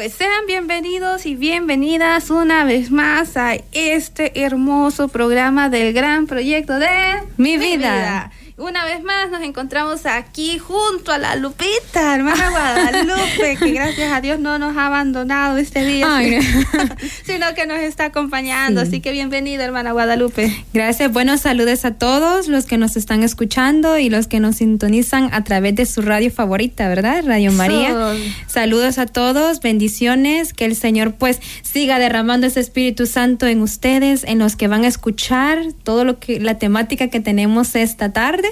Pues sean bienvenidos y bienvenidas una vez más a este hermoso programa del gran proyecto de Mi, vida. Una vez más nos encontramos aquí junto a la Lupita, hermana Guadalupe, que gracias a Dios no nos ha abandonado este día, sino que nos está acompañando. Así que bienvenida, hermana Guadalupe. Gracias, buenos saludos a todos los que nos están escuchando y los que nos sintonizan a través de su radio favorita, ¿verdad? Radio María. Saludos a todos, bendiciones, que el Señor pues siga derramando ese Espíritu Santo en ustedes, en los que van a escuchar todo lo que la temática que tenemos esta tarde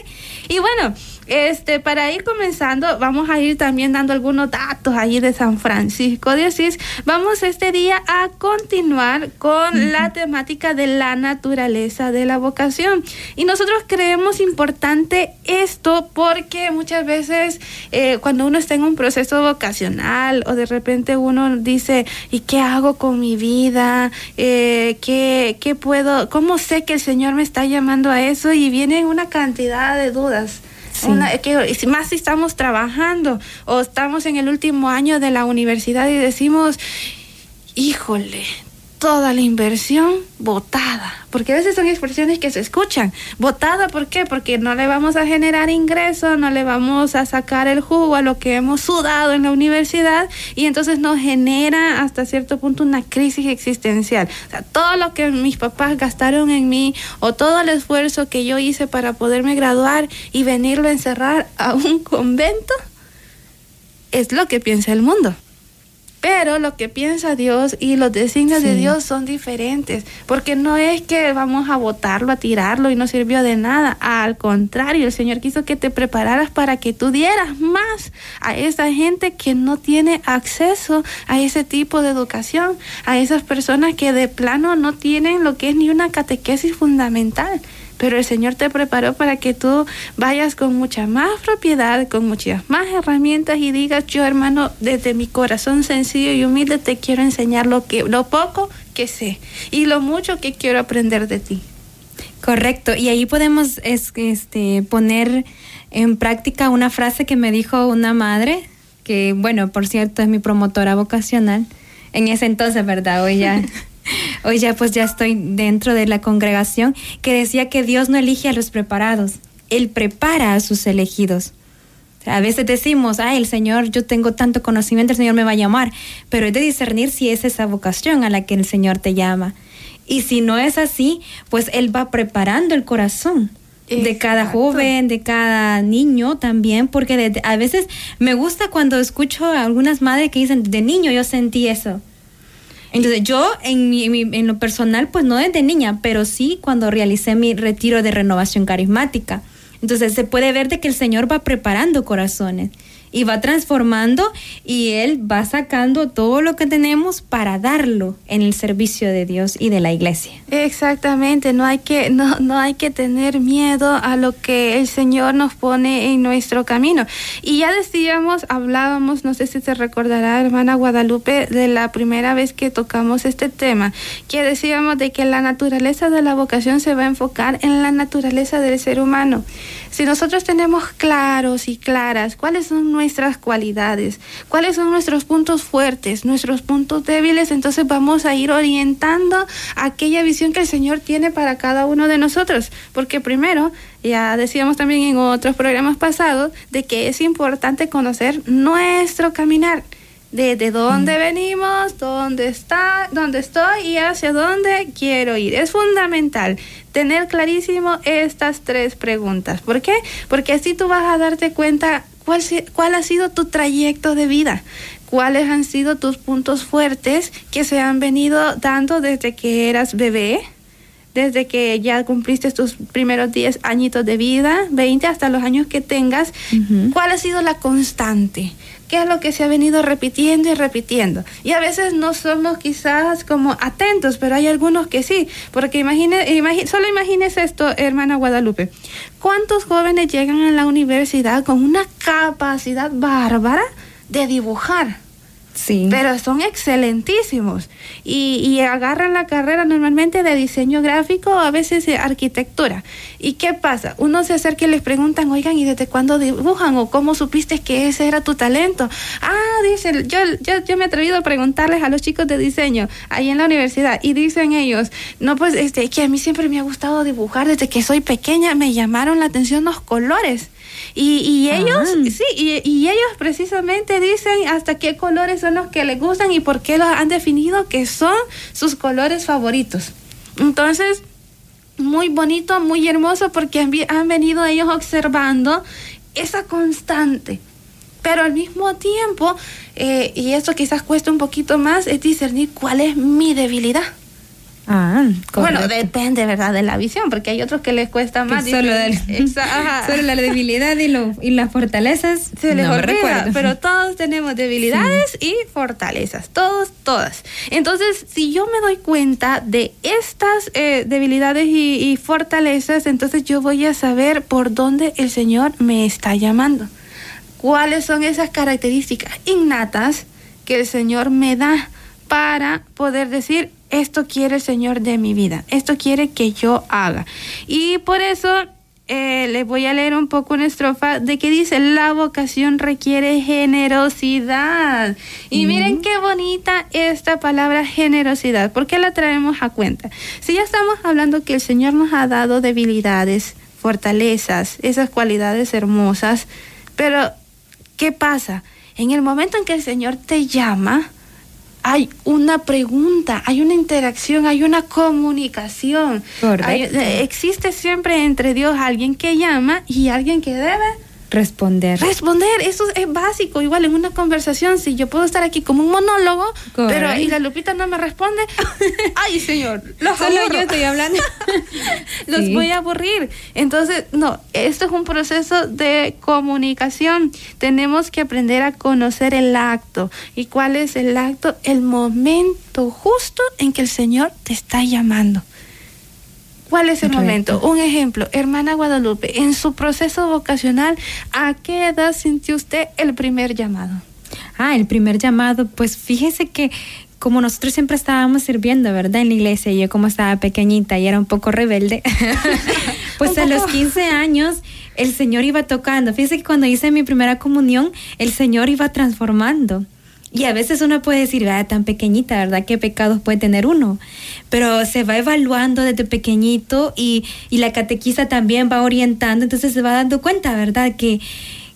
y bueno, este, para ir comenzando, vamos a ir también dando algunos datos ahí de San Francisco de Asís. Vamos este día a continuar con la temática de la naturaleza de la vocación. Y nosotros creemos importante esto porque muchas veces eh, cuando uno está en un proceso vocacional o de repente uno dice, ¿y qué hago con mi vida? Eh, ¿qué, ¿Qué puedo? ¿Cómo sé que el Señor me está llamando a eso? Y viene una cantidad de dudas que, más si estamos trabajando o estamos en el último año de la universidad y decimos, híjole, toda la inversión botada, porque a veces son expresiones que se escuchan. Botada, ¿por qué? Porque no le vamos a generar ingreso, no le vamos a sacar el jugo a lo que hemos sudado en la universidad y entonces nos genera hasta cierto punto una crisis existencial. O sea, todo lo que mis papás gastaron en mí o todo el esfuerzo que yo hice para poderme graduar y venirlo a encerrar a un convento es lo que piensa el mundo. Pero lo que piensa Dios y los designios de Dios son diferentes, porque no es que vamos a botarlo, a tirarlo y no sirvió de nada. Al contrario, el Señor quiso que te prepararas para que tú dieras más a esa gente que no tiene acceso a ese tipo de educación, a esas personas que de plano no tienen lo que es ni una catequesis fundamental pero el Señor te preparó para que tú vayas con mucha más propiedad, con muchas más herramientas y digas, yo hermano, desde mi corazón sencillo y humilde te quiero enseñar lo que lo poco que sé y lo mucho que quiero aprender de ti. Correcto, y ahí podemos este, poner en práctica una frase que me dijo una madre, que bueno, por cierto es mi promotora vocacional, en ese entonces, ¿verdad? Hoy ya hoy ya pues ya estoy dentro de la congregación, que decía que Dios no elige a los preparados, Él prepara a sus elegidos. a veces decimos, ay, el Señor, yo tengo tanto conocimiento, el Señor me va a llamar, pero es de discernir si es esa vocación a la que el Señor te llama. Y si no es así, pues Él va preparando el corazón de cada joven, de cada niño también, porque a veces me gusta cuando escucho a algunas madres que dicen, de niño yo sentí eso. Entonces yo en, mi, en lo personal, pues no desde niña, pero sí cuando realicé mi retiro de renovación carismática. Entonces se puede ver de que el Señor va preparando corazones y va transformando y Él va sacando todo lo que tenemos para darlo en el servicio de Dios y de la iglesia. Exactamente, no hay que, no, no hay que tener miedo a lo que el Señor nos pone en nuestro camino. Y ya decíamos, hablábamos, no sé si se recordará, hermana Guadalupe, de la primera vez que tocamos este tema, que decíamos de que la naturaleza de la vocación se va a enfocar en la naturaleza del ser humano. Si nosotros tenemos claros y claras cuáles son nuestras cualidades, cuáles son nuestros puntos fuertes, nuestros puntos débiles, entonces vamos a ir orientando aquella visión que el Señor tiene para cada uno de nosotros. Porque primero, ya decíamos también en otros programas pasados, de que es importante conocer nuestro caminar de, dónde mm. venimos, dónde está, dónde estoy y hacia dónde quiero ir. Es fundamental tener clarísimo estas tres preguntas. ¿Por qué? Porque así tú vas a darte cuenta cuál, cuál ha sido tu trayecto de vida, cuáles han sido tus puntos fuertes que se han venido dando desde que eras bebé desde que ya cumpliste tus primeros 10 añitos de vida, 20 hasta los años que tengas, ¿cuál ha sido la constante? ¿Qué es lo que se ha venido repitiendo y repitiendo? Y a veces no somos quizás como atentos, pero hay algunos que sí, porque imagine, imagine, solo imagínese esto, hermana Guadalupe. ¿Cuántos jóvenes llegan a la universidad con una capacidad bárbara de dibujar? Sí. Pero son excelentísimos y, y, agarran la carrera normalmente de diseño gráfico o a veces de arquitectura. ¿Y qué pasa? Uno se acerca y les preguntan, oigan, ¿y desde cuándo dibujan? ¿O cómo supiste que ese era tu talento? Ah, dicen, yo, yo, yo me he atrevido a preguntarles a los chicos de diseño ahí en la universidad y dicen ellos, no, pues este, que a mí siempre me ha gustado dibujar desde que soy pequeña, me llamaron la atención los colores. Y, y ellos, ah. sí, y, y, ellos precisamente dicen hasta qué colores son los que les gustan y por qué los han definido que son sus colores favoritos. Entonces, muy bonito, muy hermoso porque han, han venido ellos observando esa constante. Pero al mismo tiempo, eh, y eso quizás cuesta un poquito más, es discernir cuál es mi debilidad. Ah, bueno, depende, ¿verdad? De la visión, porque hay otros que les cuesta más. Solo, del, solo, la debilidad y, lo, y las fortalezas se les no olvida, pero todos tenemos debilidades sí. y fortalezas, todos, todas. Entonces, si yo me doy cuenta de estas eh, debilidades y, y fortalezas, entonces yo voy a saber por dónde el Señor me está llamando. ¿Cuáles son esas características innatas que el Señor me da para poder decir, esto quiere el Señor de mi vida, esto quiere que yo haga. Y por eso eh, les voy a leer un poco una estrofa de que dice, la vocación requiere generosidad. Y mm. miren qué bonita esta palabra generosidad, ¿por qué la traemos a cuenta? Si ya estamos hablando que el Señor nos ha dado debilidades, fortalezas, esas cualidades hermosas, pero ¿qué pasa? En el momento en que el Señor te llama, hay una pregunta, hay una interacción, hay una comunicación. Hay, existe siempre entre Dios alguien que llama y alguien que debe responder. Responder, eso es básico. Igual en una conversación, si yo puedo estar aquí como un monólogo, Correcto. pero y la Lupita no me responde, ay señor, los solo aburro. yo estoy hablando, los sí. voy a aburrir. Entonces, no, esto es un proceso de comunicación. Tenemos que aprender a conocer el acto. ¿Y cuál es el acto? El momento justo en que el Señor te está llamando. ¿Cuál es el Correcto. momento? Un ejemplo, hermana Guadalupe, en su proceso vocacional, ¿a qué edad sintió usted el primer llamado? Ah, el primer llamado, pues fíjese que como nosotros siempre estábamos sirviendo, ¿verdad? En la iglesia, y yo como estaba pequeñita y era un poco rebelde, pues a los 15 años el Señor iba tocando. Fíjese que cuando hice mi primera comunión, el Señor iba transformando. Y a veces uno puede decir, ah, tan pequeñita, ¿verdad? ¿Qué pecados puede tener uno? Pero se va evaluando desde pequeñito y, y la catequista también va orientando, entonces se va dando cuenta, ¿verdad? Que,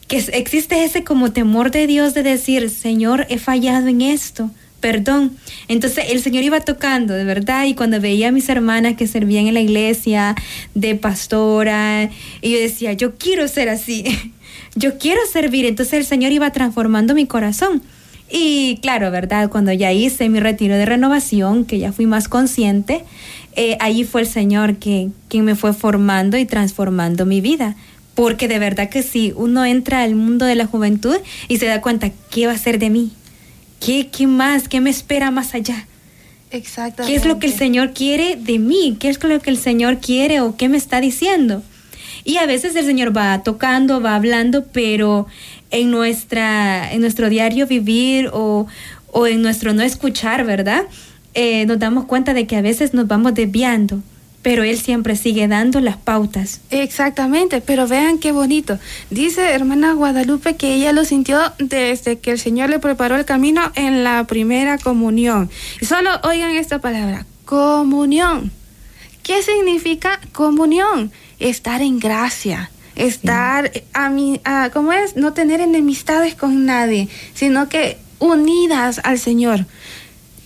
que existe ese como temor de Dios de decir, Señor, he fallado en esto, perdón. Entonces el Señor iba tocando, de verdad, y cuando veía a mis hermanas que servían en la iglesia de pastora, y yo decía, yo quiero ser así, yo quiero servir, entonces el Señor iba transformando mi corazón. Y claro, ¿verdad? Cuando ya hice mi retiro de renovación, que ya fui más consciente, eh, ahí fue el Señor que, quien me fue formando y transformando mi vida. Porque de verdad que si uno entra al mundo de la juventud y se da cuenta, ¿qué va a ser de mí? ¿Qué, qué más? ¿Qué me espera más allá? Exactamente. ¿Qué es lo que el Señor quiere de mí? ¿Qué es lo que el Señor quiere o qué me está diciendo? Y a veces el Señor va tocando, va hablando, pero en, nuestra, en nuestro diario vivir o, o en nuestro no escuchar, ¿verdad? Eh, nos damos cuenta de que a veces nos vamos desviando, pero Él siempre sigue dando las pautas. Exactamente, pero vean qué bonito. Dice hermana Guadalupe que ella lo sintió desde que el Señor le preparó el camino en la primera comunión. Y solo oigan esta palabra, comunión. ¿Qué significa comunión? Estar en gracia estar sí. a mi, a, ¿cómo es? No tener enemistades con nadie, sino que unidas al Señor.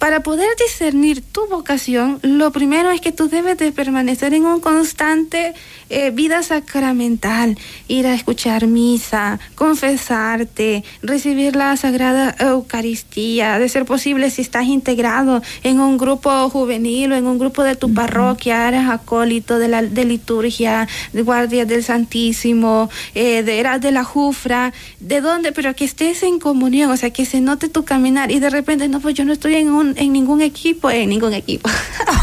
Para poder discernir tu vocación, lo primero es que tú debes de permanecer en un constante eh, vida sacramental, ir a escuchar misa, confesarte, recibir la Sagrada Eucaristía, de ser posible si estás integrado en un grupo juvenil o en un grupo de tu parroquia, eres acólito de la de liturgia, de guardia del Santísimo, eh, de, eras de la Jufra, de dónde, pero que estés en comunión, o sea, que se note tu caminar y de repente, no, pues yo no estoy en, un, en ningún equipo, en ningún equipo,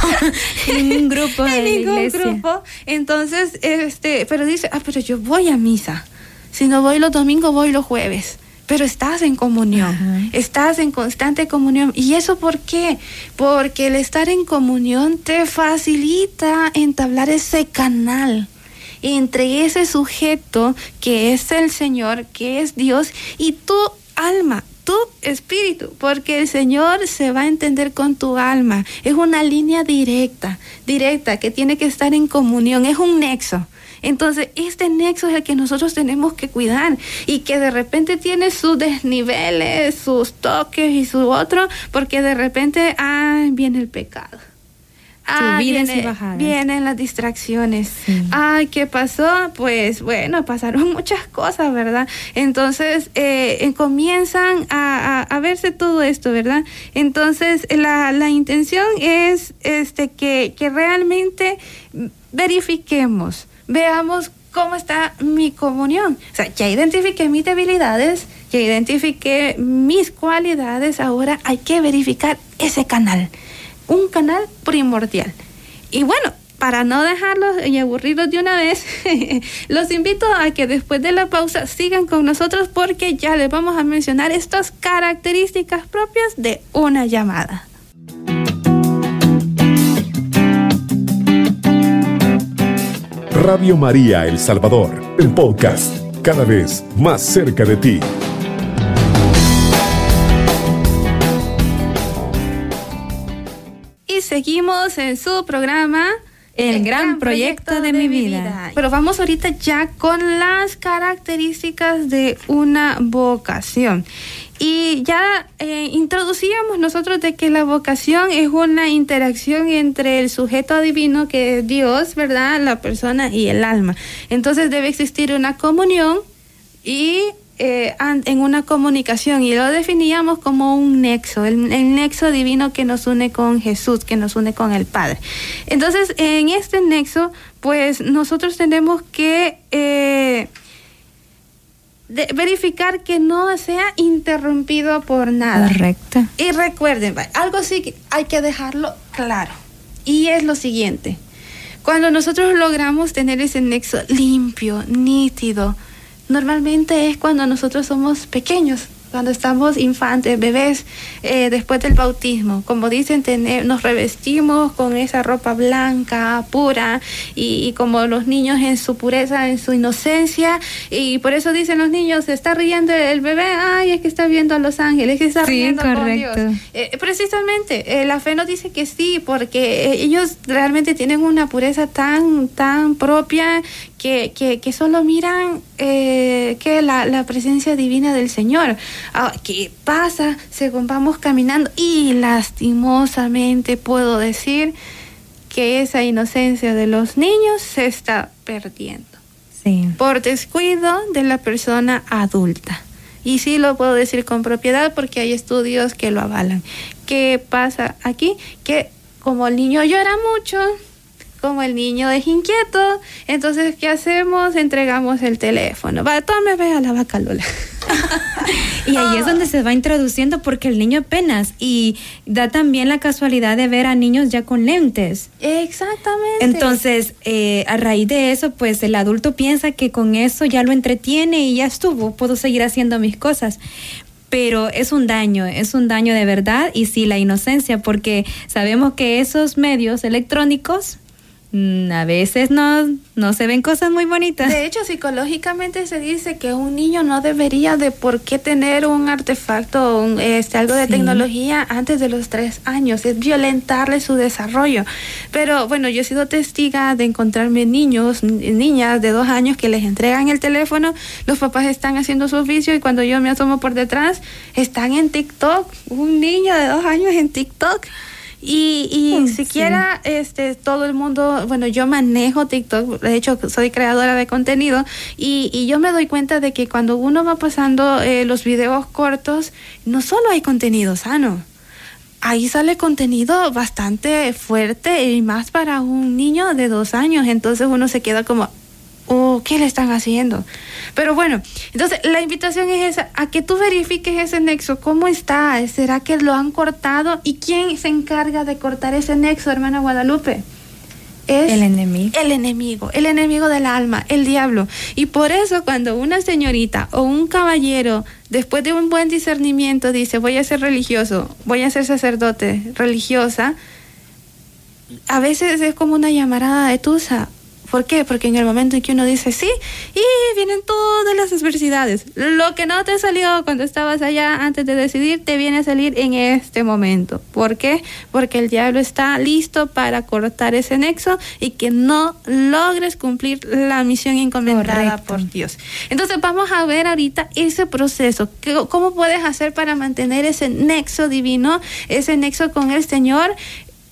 en ningún grupo, en ningún grupo, entonces este, pero dice, ah, pero yo voy a misa. Si no voy los domingos, voy los jueves. Pero estás en comunión, estás en constante comunión. ¿Y eso por qué? Porque el estar en comunión te facilita entablar ese canal entre ese sujeto que es el Señor, que es Dios, y tu alma, tu espíritu, porque el Señor se va a entender con tu alma. Es una línea directa, directa, que tiene que estar en comunión, es un nexo. Entonces, este nexo es el que nosotros tenemos que cuidar y que de repente tiene sus desniveles, sus toques y su otro, porque de repente, ah, viene el pecado Ah, vienen las distracciones. Ay, ¿qué pasó? Pues bueno, pasaron muchas cosas, ¿verdad? Entonces eh, comienzan a, verse todo esto, ¿verdad? Entonces la, la intención es este que, que realmente verifiquemos, veamos cómo está mi comunión. O sea, ya identifiqué mis debilidades, ya identifiqué mis cualidades, ahora hay que verificar ese canal un canal primordial. Y bueno, para no dejarlos y aburridos de una vez, los invito a que después de la pausa sigan con nosotros porque ya les vamos a mencionar estas características propias de una llamada. Radio María El Salvador, el podcast, cada vez más cerca de ti. Seguimos en su programa el, gran, proyecto, de, mi vida. Pero vamos ahorita ya con las características de una vocación. Y ya eh, introducíamos nosotros de que la vocación es una interacción entre el sujeto divino, que es Dios, ¿verdad? La persona y el alma. Entonces debe existir una comunión y eh, en una comunicación y lo definíamos como un nexo, el, nexo divino que nos une con Jesús, que nos une con el Padre. Entonces, en este nexo, pues nosotros tenemos que eh, verificar que no sea interrumpido por nada. Correcto. Y recuerden, algo sí que hay que dejarlo claro. Y es lo siguiente. Cuando nosotros logramos tener ese nexo limpio, nítido, normalmente es cuando nosotros somos pequeños, cuando estamos infantes, bebés, eh, después del bautismo. Como dicen, tener, nos revestimos con esa ropa blanca, pura, y, como los niños en su pureza, en su inocencia, y por eso dicen los niños, se está riendo el bebé, ay, es que está viendo a los ángeles, es que está riendo con Dios. Eh, precisamente, eh, la fe nos dice que sí, porque ellos realmente tienen una pureza tan, tan propia que, que, que solo miran que la, la presencia divina del Señor. Ah, ¿Qué pasa según vamos caminando? Y lastimosamente puedo decir que esa inocencia de los niños se está perdiendo. Por descuido de la persona adulta. Y sí lo puedo decir con propiedad porque hay estudios que lo avalan. ¿Qué pasa aquí? Que como el niño llora mucho, como el niño es inquieto, entonces ¿qué hacemos? Entregamos el teléfono. Va, tome, ve a la vaca Lola. y ahí es donde se va introduciendo porque el niño apenas y da también la casualidad de ver a niños ya con lentes. Exactamente. Entonces, eh, a raíz de eso, pues el adulto piensa que con eso ya lo entretiene y ya estuvo, puedo seguir haciendo mis cosas pero es un daño, es un daño de verdad y sí la inocencia, porque sabemos que esos medios electrónicos a veces no, no se ven cosas muy bonitas. De hecho, psicológicamente se dice que un niño no debería de por qué tener un artefacto, un, este, algo de Sí. tecnología antes de los tres años. Es violentarle su desarrollo. Pero bueno, yo he sido testiga de encontrarme niños, ni- niñas de dos años que les entregan el teléfono, los papás están haciendo su oficio y cuando yo me asomo por detrás, están en TikTok. Un niño de dos años en TikTok. Y, y siquiera este todo el mundo, bueno, yo manejo TikTok, de hecho soy creadora de contenido y, y yo me doy cuenta de que cuando uno va pasando eh, los videos cortos, no solo hay contenido sano, ahí sale contenido bastante fuerte y más para un niño de dos años, entonces uno se queda como, oh, ¿qué le están haciendo? Pero bueno, entonces la invitación es esa, a que tú verifiques ese nexo, ¿cómo está? ¿Será que lo han cortado? ¿Y quién se encarga de cortar ese nexo, hermana Guadalupe? Es El enemigo. el enemigo, el enemigo del alma, el diablo. Y por eso cuando una señorita o un caballero, después de un buen discernimiento, dice, voy a ser religioso, voy a ser sacerdote, religiosa, a veces es como una llamarada de tusa. ¿Por qué? Porque en el momento en que uno dice sí, y vienen todas las adversidades. Lo que no te salió cuando estabas allá antes de decidir, te viene a salir en este momento. ¿Por qué? Porque el diablo está listo para cortar ese nexo y que no logres cumplir la misión encomendada Correcto. por Dios. Entonces vamos a ver ahorita ese proceso. ¿Qué- ¿Cómo puedes hacer para mantener ese nexo divino, ese nexo con el Señor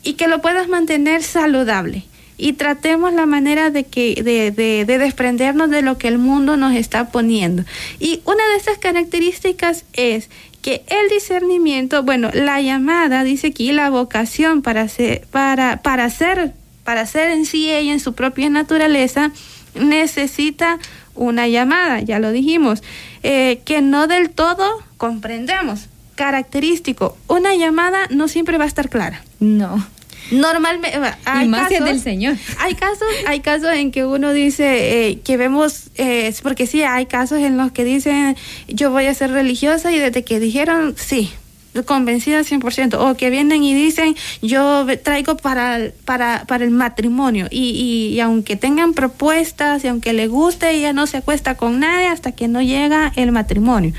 y que lo puedas mantener saludable? Y tratemos la manera de que de, de- de desprendernos de lo que el mundo nos está poniendo. Y una de estas características es que el discernimiento, bueno, la llamada, dice aquí, la vocación para ser, para, para ser, para ser en sí ella en su propia naturaleza, necesita una llamada, ya lo dijimos, eh, que no del todo comprendemos. Característico, una llamada no siempre va a estar clara. No. Normalmente, hay y más si es casos- del Señor. hay casos, hay casos en que uno dice eh, que vemos, eh, porque sí, hay casos en los que dicen yo voy a ser religiosa y desde que dijeron sí, convencida 100%, o que vienen y dicen yo traigo para, el- para, para el matrimonio. Y, y, y aunque tengan propuestas y aunque le guste, ella no se acuesta con nadie hasta que no llega el matrimonio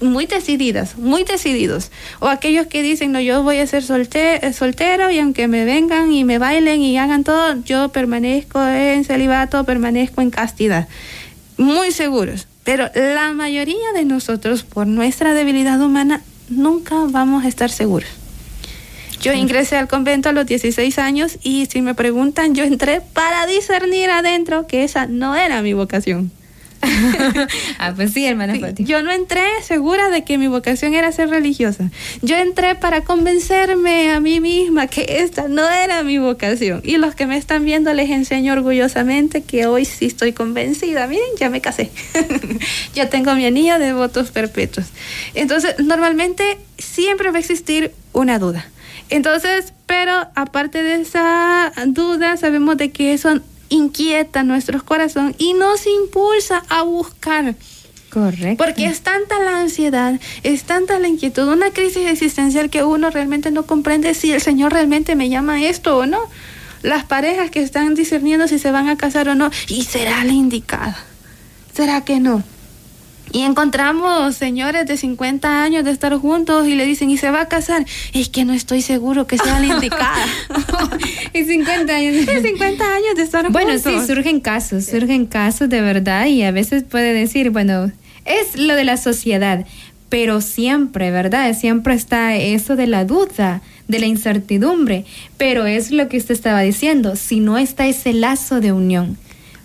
muy decididas, muy decididos. O aquellos que dicen, no, yo voy a ser solte- soltero y aunque me vengan y me bailen y hagan todo, yo permanezco en celibato, permanezco en castidad. Muy seguros. Pero la mayoría de nosotros, por nuestra debilidad humana, nunca vamos a estar seguros. Yo ingresé al convento a los 16 años y si me preguntan, yo entré para discernir adentro que esa no era mi vocación. ah, pues sí, hermana Sí, Fátima. Yo no entré segura de que mi vocación era ser religiosa. Yo entré para convencerme a mí misma que esta no era mi vocación. Y los que me están viendo les enseño orgullosamente que hoy sí estoy convencida. Miren, ya me casé. ya tengo mi anillo de votos perpetuos. Entonces, normalmente siempre va a existir una duda. Entonces, pero aparte de esa duda, sabemos de que eso inquieta nuestros corazones y nos impulsa a buscar. Correcto. Porque es tanta la ansiedad, es tanta la inquietud, una crisis existencial que uno realmente no comprende si el Señor realmente me llama a esto o no. Las parejas que están discerniendo si se van a casar o no, y será la indicada. ¿Será que no? Y encontramos señores de 50 años de estar juntos y le dicen, ¿y se va a casar? Es que no estoy seguro que sea la indicada. y 50 años. de 50 años de estar Bueno, juntos. sí, surgen casos, surgen casos de verdad y a veces puede decir, bueno, es lo de la sociedad, pero siempre, ¿verdad? Siempre está eso de la duda, de la incertidumbre, pero es lo que usted estaba diciendo, si no está ese lazo de unión,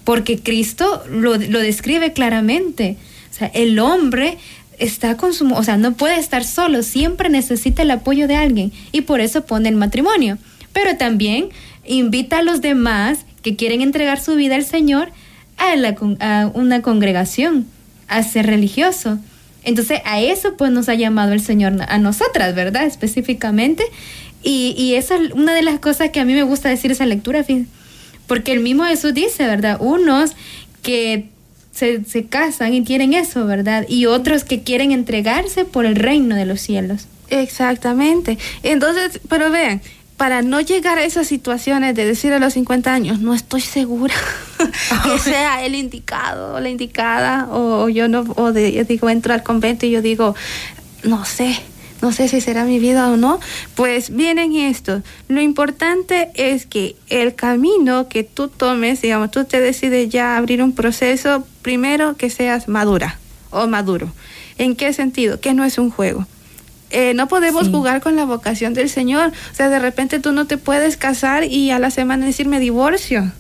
porque Cristo lo, lo describe claramente, o sea, el hombre está con su, o sea, no puede estar solo, siempre necesita el apoyo de alguien y por eso pone el matrimonio. Pero también invita a los demás que quieren entregar su vida al Señor a, una congregación, a ser religioso. Entonces a eso pues nos ha llamado el Señor, a nosotras, ¿verdad? Específicamente. Y, esa es una de las cosas que a mí me gusta decir esa lectura, porque el mismo Jesús dice, ¿verdad? Unos que se, se casan y tienen eso, ¿verdad? Y otros que quieren entregarse por el reino de los cielos. Exactamente. Entonces, pero vean, para no llegar a esas situaciones de decir a los 50 años, no estoy segura que sea el indicado o la indicada, o, yo no, o de, yo digo, entro al convento y yo digo, no sé, no sé si será mi vida o no, pues vienen estos. Lo importante es que el camino que tú tomes, digamos, tú te decides ya abrir un proceso, primero que seas madura o maduro. ¿En qué sentido? Que no es un juego. Eh, no podemos jugar con la vocación del Señor. O sea, de repente tú no te puedes casar y a la semana decirme divorcio.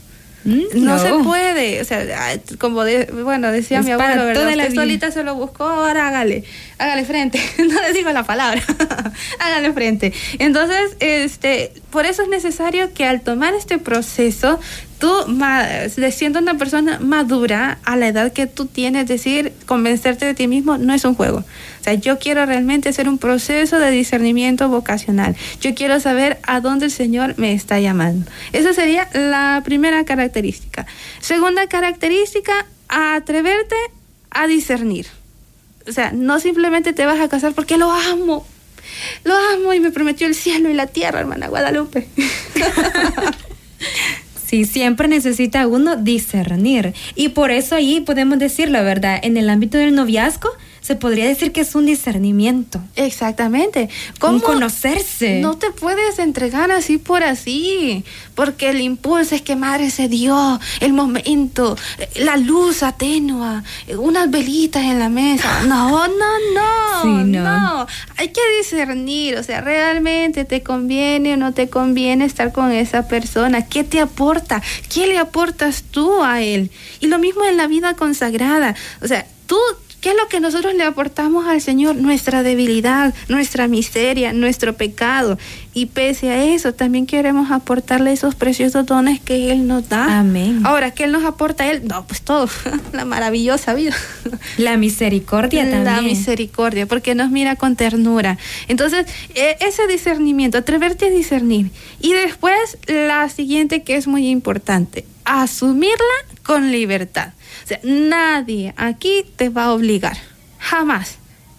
Mm, no, se puede, o sea, como bueno, decía mi abuelo, ¿verdad? Usted solita se lo buscó, ahora hágale, hágale frente. no le digo la palabra, hágale frente. Entonces, este, por eso es necesario que al tomar este proceso, tú, siendo una persona madura a la edad que tú tienes, decir, convencerte de ti mismo, no es un juego yo quiero realmente hacer un proceso de discernimiento vocacional. Yo quiero saber a dónde el Señor me está llamando. Esa sería la primera característica. Segunda característica, atreverte a discernir. O sea, no simplemente te vas a casar porque lo amo. Lo amo y me prometió el cielo y la tierra, hermana Guadalupe. Sí, siempre necesita uno discernir. Y por eso ahí podemos decir la verdad, en el ámbito del noviazgo, se podría decir que es un discernimiento. Exactamente. ¿Cómo conocerse. No te puedes entregar así por así, porque el impulso es que madre se dio, el momento, la luz atenua, unas velitas en la mesa. No, no, no, no. no. Hay que discernir, o sea, realmente te conviene o no te conviene estar con esa persona. ¿Qué te aporta? ¿Qué le aportas tú a él? Y lo mismo en la vida consagrada. O sea, tú ¿Qué es lo que nosotros le aportamos al Señor? Nuestra debilidad, nuestra miseria, nuestro pecado. Y pese a eso, también queremos aportarle esos preciosos dones que Él nos da. Amén. Ahora, ¿qué nos aporta Él? No, pues todo, la maravillosa vida. La misericordia también. La misericordia, porque nos mira con ternura. Entonces, e, ese discernimiento, atreverte a discernir. Y después, la siguiente que es muy importante, asumirla con libertad. O sea, nadie aquí te va a obligar, jamás.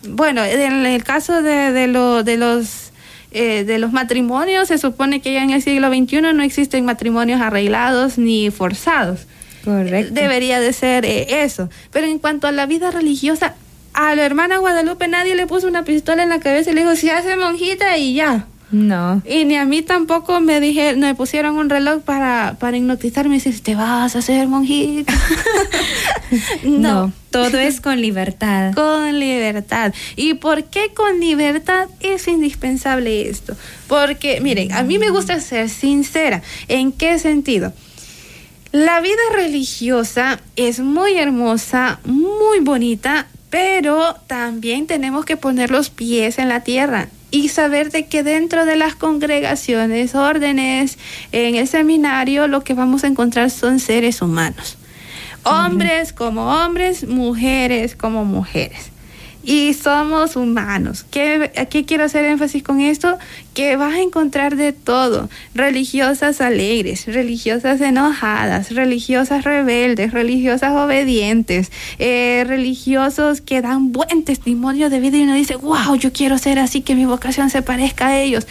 Bueno, en el caso de, de, lo, de los eh, de los matrimonios, se supone que ya en el siglo XXI no existen matrimonios arreglados ni forzados. Correcto. Debería de ser eh, eso. Pero en cuanto a la vida religiosa, a la hermana Guadalupe nadie le puso una pistola en la cabeza y le dijo, si hace monjita y ya. No. Y ni a mí tampoco me dije, me pusieron un reloj para, para hipnotizarme y decir, te vas a hacer monjita. no. Todo es con libertad. Con libertad. ¿Y por qué con libertad es indispensable esto? Porque, miren, a mí me gusta ser sincera. ¿En qué sentido? La vida religiosa es muy hermosa, muy bonita, pero también tenemos que poner los pies en la tierra y saber de que dentro de las congregaciones, órdenes, en el seminario, lo que vamos a encontrar son seres humanos. Hombres como hombres, mujeres como mujeres y somos humanos. ¿Qué, ¿Qué quiero hacer énfasis con esto? Que vas a encontrar de todo. Religiosas alegres, religiosas enojadas, religiosas rebeldes, religiosas obedientes, eh, religiosos que dan buen testimonio de vida y uno dice, wow, yo quiero ser así, que mi vocación se parezca a ellos.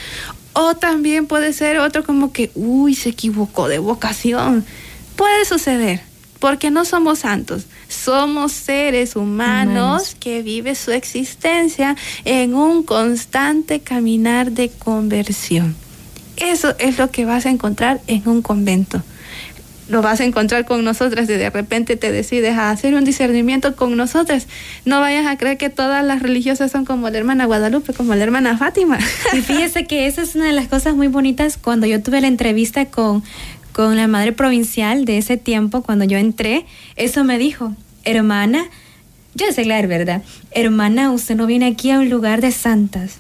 O también puede ser otro como que, uy, se equivocó de vocación. Puede suceder, porque no somos santos somos seres humanos, que viven su existencia en un constante caminar de conversión. Eso es lo que vas a encontrar en un convento. Lo vas a encontrar con nosotras y de repente te decides a hacer un discernimiento con nosotras. No vayas a creer que todas las religiosas son como la hermana Guadalupe, como la hermana Fátima. Y fíjese que esa es una de las cosas muy bonitas cuando yo tuve la entrevista con con la madre provincial de ese tiempo, cuando yo entré, eso me dijo, hermana, yo sé la ¿verdad? Hermana, usted no viene aquí a un lugar de santas.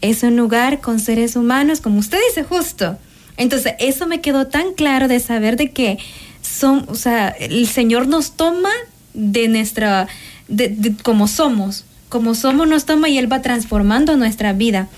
Es un lugar con seres humanos, como usted dice, justo. Entonces, eso me quedó tan claro de saber de que son, o sea, el Señor nos toma de nuestra, de, como somos, como somos nos toma y Él va transformando nuestra vida.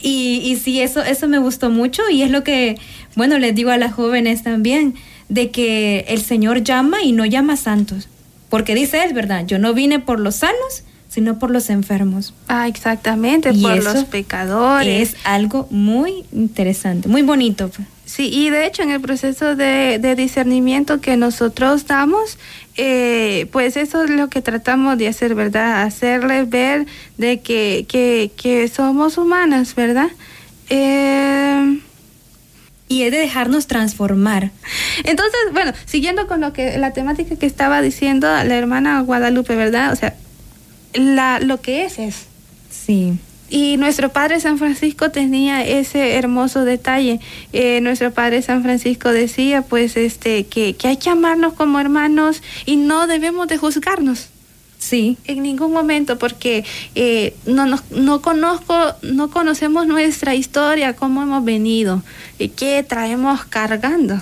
Y, y sí, eso, eso me gustó mucho y es lo que, bueno, les digo a las jóvenes también, de que el Señor llama y no llama santos. Porque dice él, ¿verdad? Yo no vine por los sanos, sino por los enfermos. Ah, exactamente, Y por eso los pecadores. Es algo muy interesante, muy bonito. pues. Sí, y de hecho en el proceso de, de discernimiento que nosotros damos, eh, pues eso es lo que tratamos de hacer, ¿verdad? Hacerles ver de que, que, que somos humanas, ¿verdad? Eh, Y es de dejarnos transformar. entonces, bueno, siguiendo con lo que la temática que estaba diciendo la hermana Guadalupe, ¿verdad? O sea, la, lo que es es. Sí. Y nuestro Padre San Francisco tenía ese hermoso detalle. Eh, nuestro Padre San Francisco decía, pues, este, que, que hay que amarnos como hermanos y no debemos de juzgarnos Sí. en ningún momento porque eh, no, nos- no conozco, no conocemos nuestra historia, cómo hemos venido y qué traemos cargando.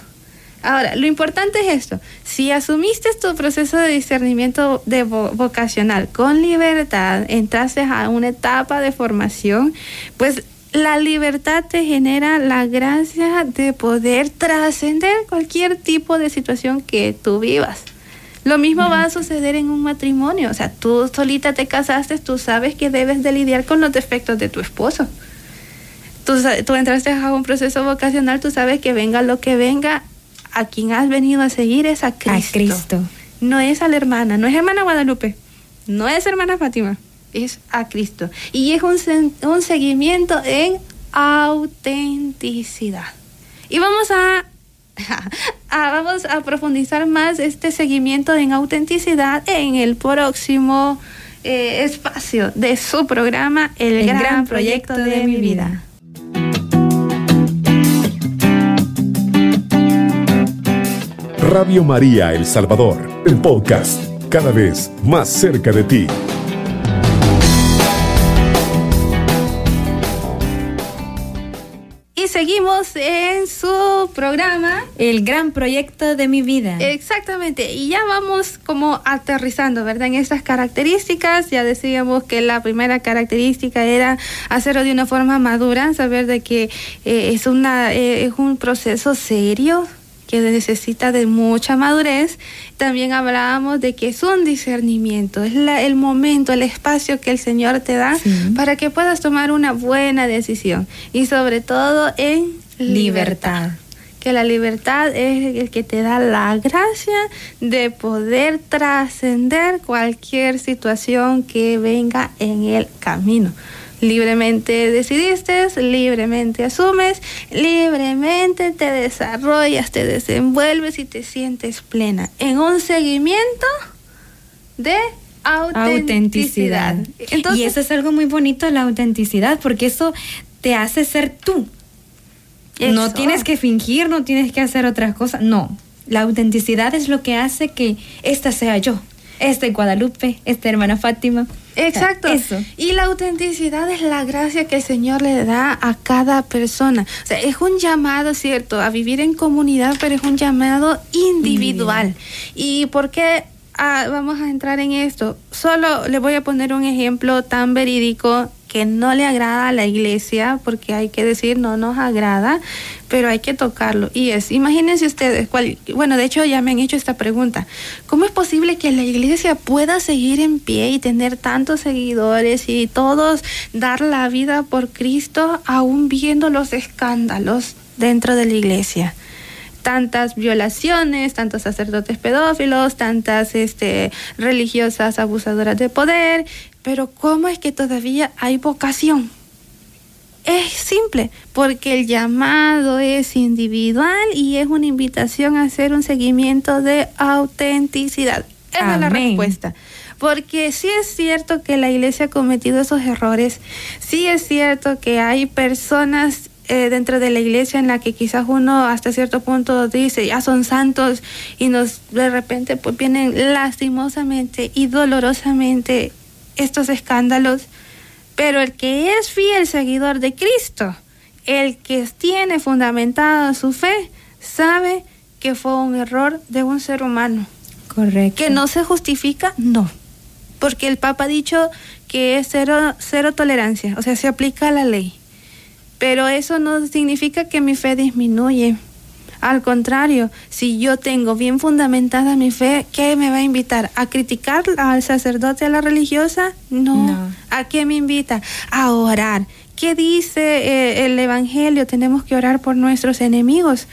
Ahora, lo importante es esto, si asumiste tu proceso de discernimiento de vo- vocacional con libertad, entraste a una etapa de formación, pues la libertad te genera la gracia de poder trascender cualquier tipo de situación que tú vivas. Lo mismo va a suceder en un matrimonio. O sea, tú solita te casaste, tú sabes que debes de lidiar con los defectos de tu esposo. Tú, entraste a un proceso vocacional, tú sabes que venga lo que venga, a quien has venido a seguir es a Cristo. A Cristo. No es a la hermana, no es hermana Guadalupe, no es hermana Fátima, es a Cristo. Y es un, un seguimiento en autenticidad. Y vamos a, a- vamos a profundizar más este seguimiento en autenticidad en el próximo eh, espacio de su programa, El, gran, proyecto, de, mi vida. Radio María El Salvador, el podcast, cada vez más cerca de ti. Seguimos en su programa. El gran proyecto de mi vida. Exactamente, y ya vamos como aterrizando, ¿verdad? En estas características, ya decíamos que la primera característica era hacerlo de una forma madura, saber de que eh, es, una, eh, es un proceso serio que necesita de mucha madurez. También hablábamos de que es un discernimiento, es la- el momento, el espacio que el Señor te da Sí. para que puedas tomar una buena decisión y sobre todo en Libertad. que la libertad es el que te da la gracia de poder trascender cualquier situación que venga en el camino. Libremente decidiste, libremente asumes, libremente te desarrollas, te desenvuelves y te sientes plena en un seguimiento de autenticidad. y eso es algo muy bonito, la autenticidad, porque eso te hace ser tú. No tienes que fingir, no tienes que hacer otras cosas. No, la autenticidad es lo que hace que esta sea yo. Esta es Guadalupe, esta hermana Fátima. Exacto. O sea, Eso. Y la autenticidad es la gracia que el Señor le da a cada persona. O sea, es un llamado, ¿cierto?, a vivir en comunidad, pero es un llamado individual. ¿Y por qué ah, vamos a entrar en esto? Solo le voy a poner un ejemplo tan verídico que no le agrada a la iglesia, porque hay que decir no nos agrada, pero hay que tocarlo. Y es, imagínense ustedes, cuál, bueno, de hecho ya me han hecho esta pregunta, ¿cómo es posible que la iglesia pueda seguir en pie y tener tantos seguidores y todos dar la vida por Cristo, aún viendo los escándalos dentro de la iglesia? tantas violaciones, tantos sacerdotes pedófilos, tantas este, religiosas abusadoras de poder, pero ¿cómo es que todavía hay vocación? Es simple, porque el llamado es individual y es una invitación a hacer un seguimiento de autenticidad. Esa es la respuesta. Porque sí es cierto que la iglesia ha cometido esos errores, sí es cierto que hay personas eh, dentro de la iglesia en la que quizás uno hasta cierto punto dice ya son santos y nos de repente pues vienen lastimosamente y dolorosamente estos escándalos, pero el que es fiel seguidor de Cristo, el que tiene fundamentada su fe, sabe que fue un error de un ser humano. Correcto. ¿Que no se justifica? No. Porque el Papa ha dicho que es cero, cero tolerancia, o sea, se aplica la ley. Pero eso no significa que mi fe disminuye. Al contrario, si yo tengo bien fundamentada mi fe, ¿qué me va a invitar? ¿A criticar al sacerdote, a la religiosa? No. No. ¿A qué me invita? A orar. ¿Qué dice eh, el Evangelio? Tenemos que orar por nuestros enemigos.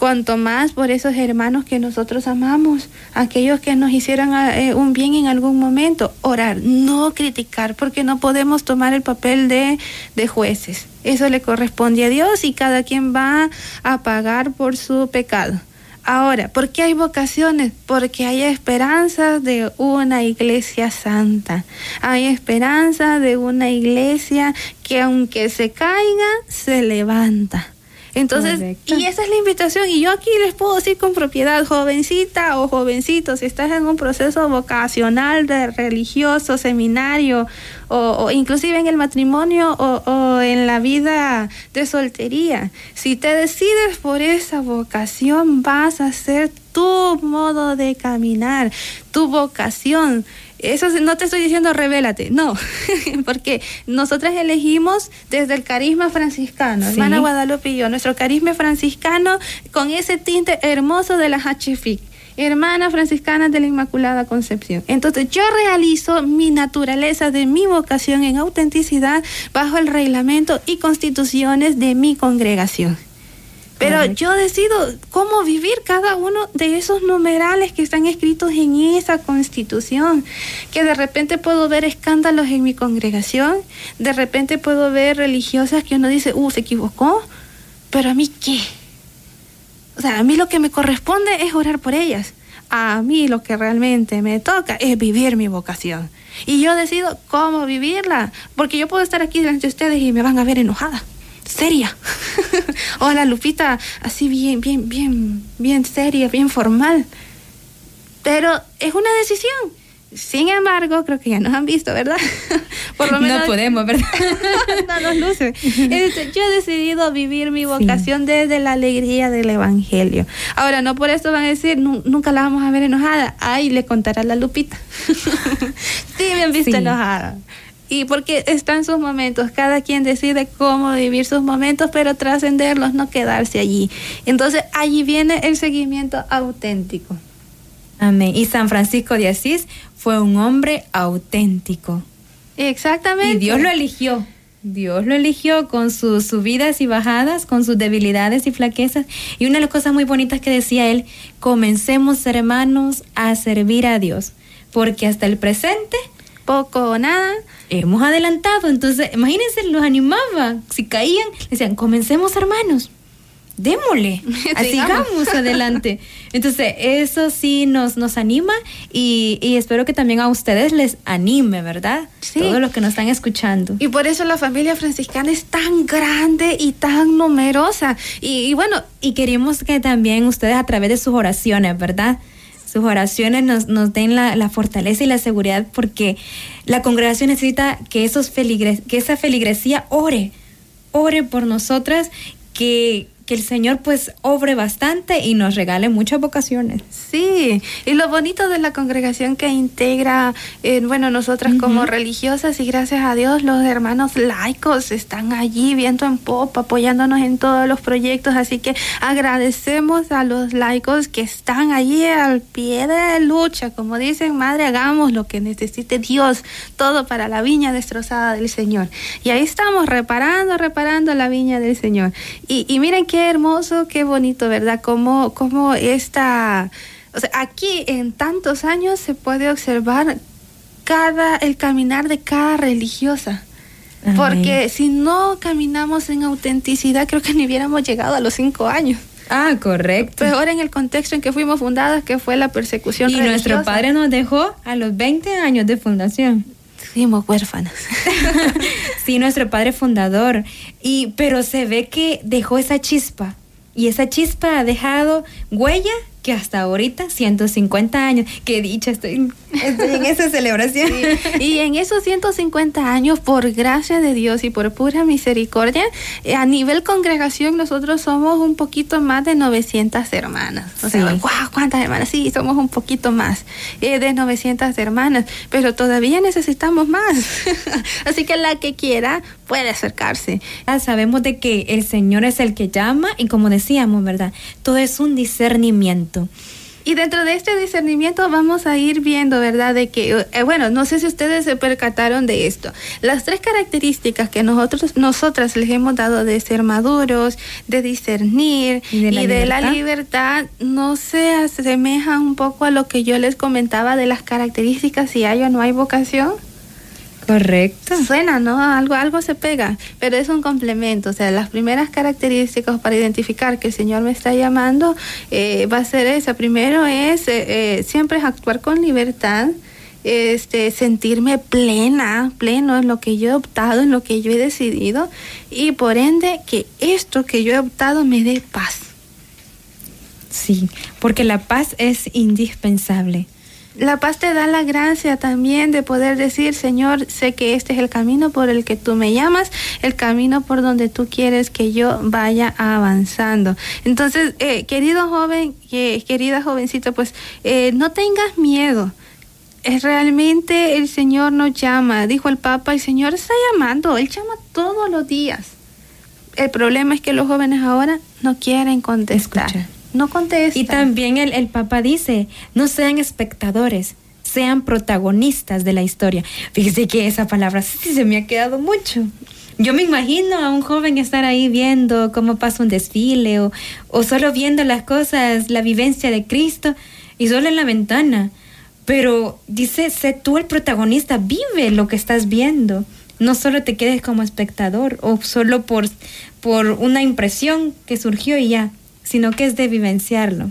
Cuanto más por esos hermanos que nosotros amamos, aquellos que nos hicieron eh, un bien en algún momento, orar, no criticar, porque no podemos tomar el papel de, de jueces. Eso le corresponde a Dios y cada quien va a pagar por su pecado. Ahora, ¿por qué hay vocaciones? Porque hay esperanza de una iglesia santa. Hay esperanza de una iglesia que aunque se caiga, se levanta. Entonces, Correcto. y esa es la invitación. Y yo aquí les puedo decir con propiedad, jovencita o jovencito, si estás en un proceso vocacional de religioso, seminario, o, o inclusive en el matrimonio o, o en la vida de soltería, si te decides por esa vocación, vas a hacer tu modo de caminar, tu vocación. Eso no te estoy diciendo revélate, no, porque nosotras elegimos desde el carisma franciscano, Sí. hermana Guadalupe y yo, nuestro carisma franciscano con ese tinte hermoso de la Hachific. Hermana franciscana de la Inmaculada Concepción. Entonces yo realizo mi naturaleza de mi vocación en autenticidad bajo el reglamento y constituciones de mi congregación. Pero yo decido cómo vivir cada uno de esos numerales que están escritos en esa constitución. Que de repente puedo ver escándalos en mi congregación, de repente puedo ver religiosas que uno dice, uh, se equivocó, pero a mí qué. O sea, a mí lo que me corresponde es orar por ellas. A mí lo que realmente me toca es vivir mi vocación. Y yo decido cómo vivirla. Porque yo puedo estar aquí delante de ustedes y me van a ver enojada. Seria. Hola, Lupita, así bien, bien, bien, bien seria, bien formal. Pero es una decisión. Sin embargo, creo que ya nos han visto, ¿verdad? Por lo menos No podemos, ¿verdad? no nos luce. Este, yo he decidido vivir mi vocación desde la alegría del Evangelio. Ahora, no por esto van a decir, "Nu- nunca la vamos a ver enojada. Ay, le contará la Lupita. sí, me han visto Sí. enojada. Y porque están sus momentos, cada quien decide cómo vivir sus momentos, pero trascenderlos, no quedarse allí. Entonces, allí viene el seguimiento auténtico. Amén. Y San Francisco de Asís fue un hombre auténtico. Exactamente. Y Dios lo eligió. Dios lo eligió con sus subidas y bajadas, con sus debilidades y flaquezas. Y una de las cosas muy bonitas que decía él, comencemos hermanos a servir a Dios, porque hasta el presente Poco o nada. hemos adelantado. Entonces, imagínense, los animaba. Si caían, decían, comencemos hermanos. Démosle, Sigamos. adelante. Entonces, eso sí nos, nos anima y, y espero que también a ustedes les anime, ¿verdad? Sí. Todos los que nos están escuchando. Y por eso la familia franciscana es tan grande y tan numerosa. Y, y bueno, Y queremos que también ustedes a través de sus oraciones, ¿verdad? Sus oraciones nos, nos den la, la fortaleza y la seguridad porque la congregación necesita que, esos feligres, que esa feligresía ore, ore por nosotras, que, que el Señor pues obre bastante y nos regale muchas vocaciones. sí. Y lo bonito de la congregación que integra, eh, bueno, nosotras como religiosas y gracias a Dios los hermanos laicos están allí viento en popa, apoyándonos en todos los proyectos. Así que agradecemos a los laicos que están allí al pie de lucha. Como dicen, Madre, hagamos lo que necesite Dios, todo para la viña destrozada del Señor. Y ahí estamos reparando, reparando la viña del Señor. Y, y miren qué hermoso, qué bonito, ¿verdad? Como, como esta, o sea, aquí en tantos años se puede observar cada, el caminar de cada religiosa. Amén. Porque si no caminamos en autenticidad, creo que ni hubiéramos llegado a los cinco años. Ah, correcto. Peor en el contexto en que fuimos fundadas, que fue la persecución Y religiosa. nuestro padre nos dejó a los 20 años de fundación. Fuimos huérfanas. sí, nuestro padre fundador. Y, pero se ve que dejó esa chispa. Y esa chispa ha dejado huella que hasta ahorita, 150 años, que dicha estoy Estoy en esa celebración. Y en esos 150 años, por gracia de Dios y por pura misericordia, eh, a nivel congregación nosotros somos un poquito más de 900 hermanas. O sea, wow, ¿cuántas hermanas? Sí, somos un poquito más eh, de 900 hermanas, pero todavía necesitamos más. Así que la que quiera puede acercarse. Ah, sabemos de que el Señor es el que llama y como decíamos, ¿verdad? Todo es un discernimiento. Y dentro de este discernimiento vamos a ir viendo, ¿verdad? De que, eh, bueno, no sé si ustedes se percataron de esto. Las tres características que nosotros, nosotras les hemos dado de ser maduros, de discernir y de la, libertad? De la libertad, no se asemejan un poco a lo que yo les comentaba de las características si hay o no hay vocación. Correcto. Suena, ¿no? Algo, algo se pega, pero es un complemento. O sea, las primeras características para identificar que el Señor me está llamando eh, va a ser esa. Primero es eh, eh, siempre es actuar con libertad, este, sentirme plena, pleno en lo que yo he optado, en lo que yo he decidido, y por ende que esto que yo he optado me dé paz. Sí, porque la paz es indispensable. La paz te da la gracia también de poder decir, Señor, sé que este es el camino por el que tú me llamas, el camino por donde tú quieres que yo vaya avanzando. Entonces, eh, querido joven, eh, querida jovencita, pues eh, no tengas miedo. Realmente el Señor nos llama, dijo el Papa, el Señor está llamando, Él llama todos los días. El problema es que los jóvenes ahora no quieren contestar. No contesta. Y también el, el Papa dice, no sean espectadores, sean protagonistas de la historia. Fíjese que esa palabra sí se me ha quedado mucho. Yo me imagino a un joven estar ahí viendo cómo pasa un desfile o, o solo viendo las cosas, la vivencia de Cristo y solo en la ventana. Pero dice, sé tú el protagonista, vive lo que estás viendo. No solo te quedes como espectador o solo por, por una impresión que surgió y ya sino que es de vivenciarlo.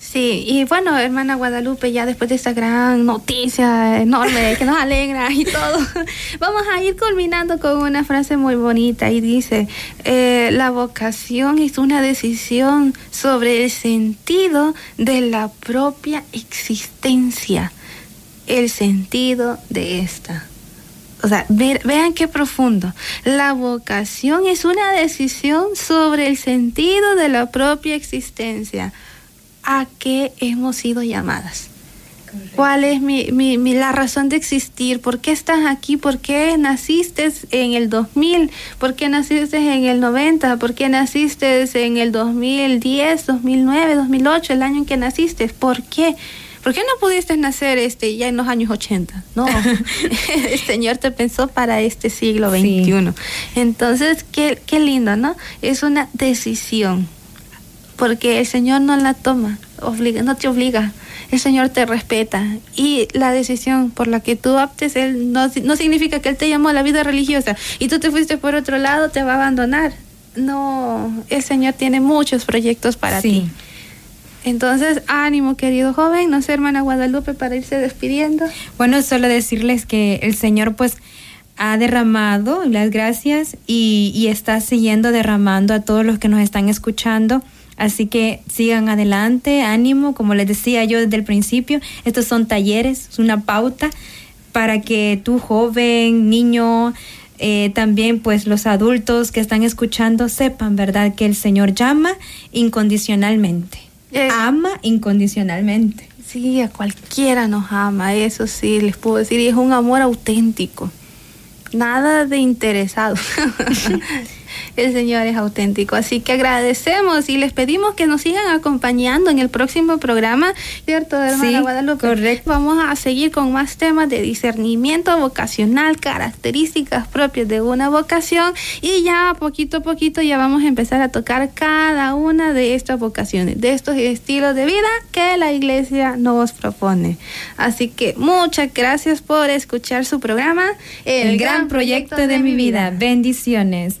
Sí, y bueno, hermana Guadalupe, ya después de esta gran noticia enorme que nos alegra y todo, vamos a ir culminando con una frase muy bonita y dice, eh, la vocación es una decisión sobre el sentido de la propia existencia, el sentido de esta. O sea, vean qué profundo. La vocación es una decisión sobre el sentido de la propia existencia. ¿A qué hemos sido llamadas? ¿Cuál es mi, mi, la razón de existir? ¿Por qué estás aquí? ¿Por qué naciste en el 2000? ¿Por qué naciste en el 90? ¿Por qué naciste en el 2010, 2009, 2008, el año en que naciste? ¿Por qué? ¿Por qué no pudiste nacer este ya en los años 80? No, el Señor te pensó para este siglo XXI. Entonces, qué, qué lindo, ¿no? Es una decisión, porque el Señor no la toma, obliga, no te obliga. El Señor te respeta y la decisión por la que tú optes, Él no, no significa que Él te llamó a la vida religiosa y tú te fuiste por otro lado, te va a abandonar. No, el Señor tiene muchos proyectos para ti. Entonces, ánimo, querido joven, no sé, hermana Guadalupe, para irse despidiendo. Bueno, solo decirles que el Señor, pues, ha derramado las gracias y, y está siguiendo derramando a todos los que nos están escuchando. Así que sigan adelante, ánimo, como les decía yo desde el principio, estos son talleres, es una pauta para que tú joven, niño, eh, también pues los adultos que están escuchando sepan, ¿verdad? Que el Señor llama incondicionalmente. Eh, ama incondicionalmente. Sí, a cualquiera nos ama, eso sí, les puedo decir, y es un amor auténtico, nada de interesado. el Señor es auténtico. Así que agradecemos y les pedimos que nos sigan acompañando en el próximo programa, ¿cierto, hermana Guadalupe? Correcto. Vamos a seguir con más temas de discernimiento vocacional, características propias de una vocación y ya poquito a poquito ya vamos a empezar a tocar cada una de estas vocaciones, de estos estilos de vida que la iglesia nos propone. Así que muchas gracias por escuchar su programa, El, gran, proyecto, de, mi vida. Bendiciones.